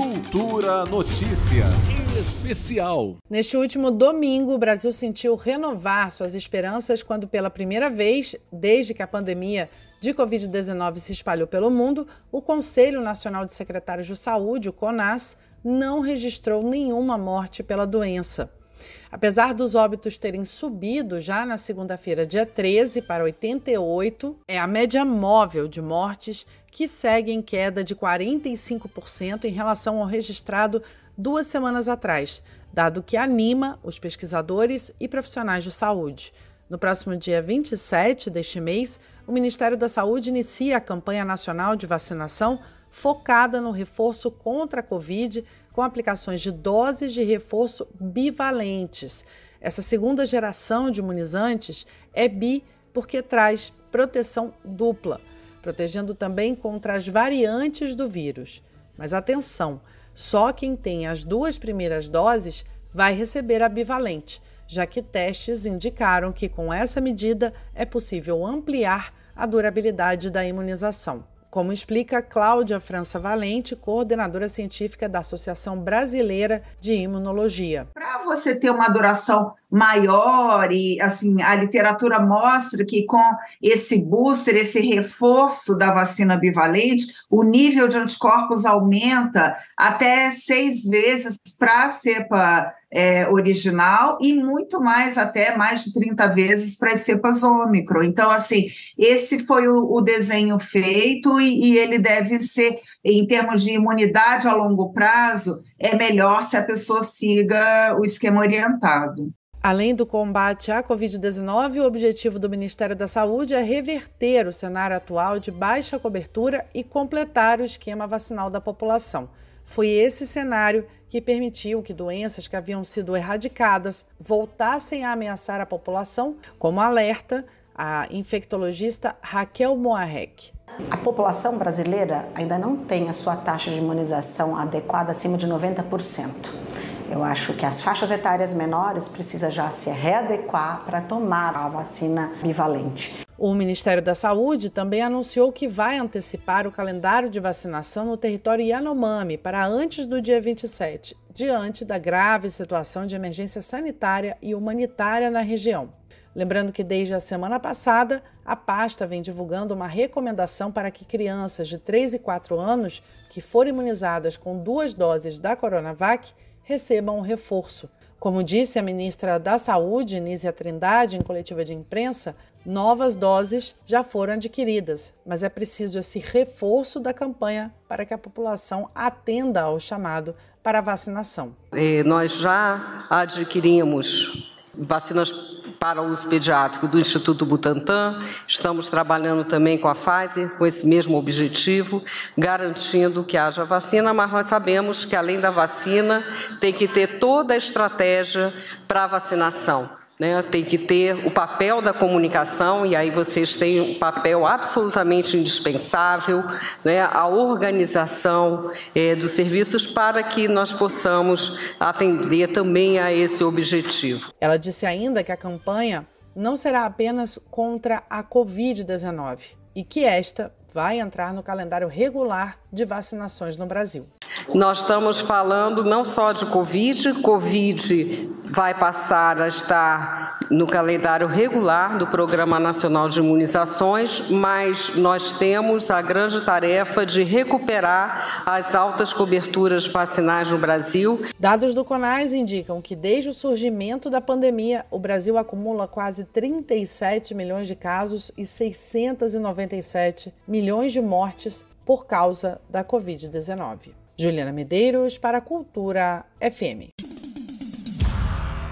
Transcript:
Cultura Notícias Especial. Neste último domingo, o Brasil sentiu renovar suas esperanças quando, pela primeira vez desde que a pandemia de Covid-19 se espalhou pelo mundo, o Conselho Nacional de Secretários de Saúde, o CONAS, não registrou nenhuma morte pela doença. Apesar dos óbitos terem subido já na segunda-feira, dia 13, para 88, é a média móvel de mortes que segue em queda de 45% em relação ao registrado duas semanas atrás, dado que anima os pesquisadores e profissionais de saúde. No próximo dia 27 deste mês, o Ministério da Saúde inicia a campanha nacional de vacinação focada no reforço contra a Covid, com aplicações de doses de reforço bivalentes. Essa segunda geração de imunizantes é bi porque traz proteção dupla, protegendo também contra as variantes do vírus. Mas atenção, só quem tem as duas primeiras doses vai receber a bivalente, já que testes indicaram que com essa medida é possível ampliar a durabilidade da imunização como explica Cláudia França Valente, coordenadora científica da Associação Brasileira de Imunologia. Para você ter uma duração maior e assim a literatura mostra que com esse booster, esse reforço da vacina bivalente, o nível de anticorpos aumenta até seis vezes para a cepa é, original e muito mais, até mais de 30 vezes para as cepas ômicron. Então, assim, esse foi o, o desenho feito e, e ele deve ser, em termos de imunidade a longo prazo, é melhor se a pessoa siga o esquema orientado. Além do combate à Covid-19, o objetivo do Ministério da Saúde é reverter o cenário atual de baixa cobertura e completar o esquema vacinal da população. Foi esse cenário que permitiu que doenças que haviam sido erradicadas voltassem a ameaçar a população, como alerta a infectologista Raquel Moarec. A população brasileira ainda não tem a sua taxa de imunização adequada acima de 90%. Eu acho que as faixas etárias menores precisam já se readequar para tomar a vacina bivalente. O Ministério da Saúde também anunciou que vai antecipar o calendário de vacinação no território Yanomami para antes do dia 27, diante da grave situação de emergência sanitária e humanitária na região. Lembrando que desde a semana passada, a pasta vem divulgando uma recomendação para que crianças de 3 e 4 anos que forem imunizadas com duas doses da Coronavac recebam um reforço. Como disse a ministra da Saúde, Nízia Trindade, em coletiva de imprensa, novas doses já foram adquiridas, mas é preciso esse reforço da campanha para que a população atenda ao chamado para vacinação. E nós já adquirimos vacinas para uso pediátrico do Instituto Butantan. Estamos trabalhando também com a Pfizer com esse mesmo objetivo, garantindo que haja vacina, mas nós sabemos que além da vacina, tem que ter toda a estratégia para a vacinação. Né, tem que ter o papel da comunicação, e aí vocês têm um papel absolutamente indispensável, né, a organização é, dos serviços para que nós possamos atender também a esse objetivo. Ela disse ainda que a campanha não será apenas contra a Covid-19 e que esta vai entrar no calendário regular de vacinações no Brasil. Nós estamos falando não só de Covid, Covid vai passar a estar no calendário regular do Programa Nacional de Imunizações, mas nós temos a grande tarefa de recuperar as altas coberturas vacinais no Brasil. Dados do CONAS indicam que desde o surgimento da pandemia, o Brasil acumula quase 37 milhões de casos e 697 milhões de mortes por causa da Covid-19. Juliana Medeiros para a Cultura FM.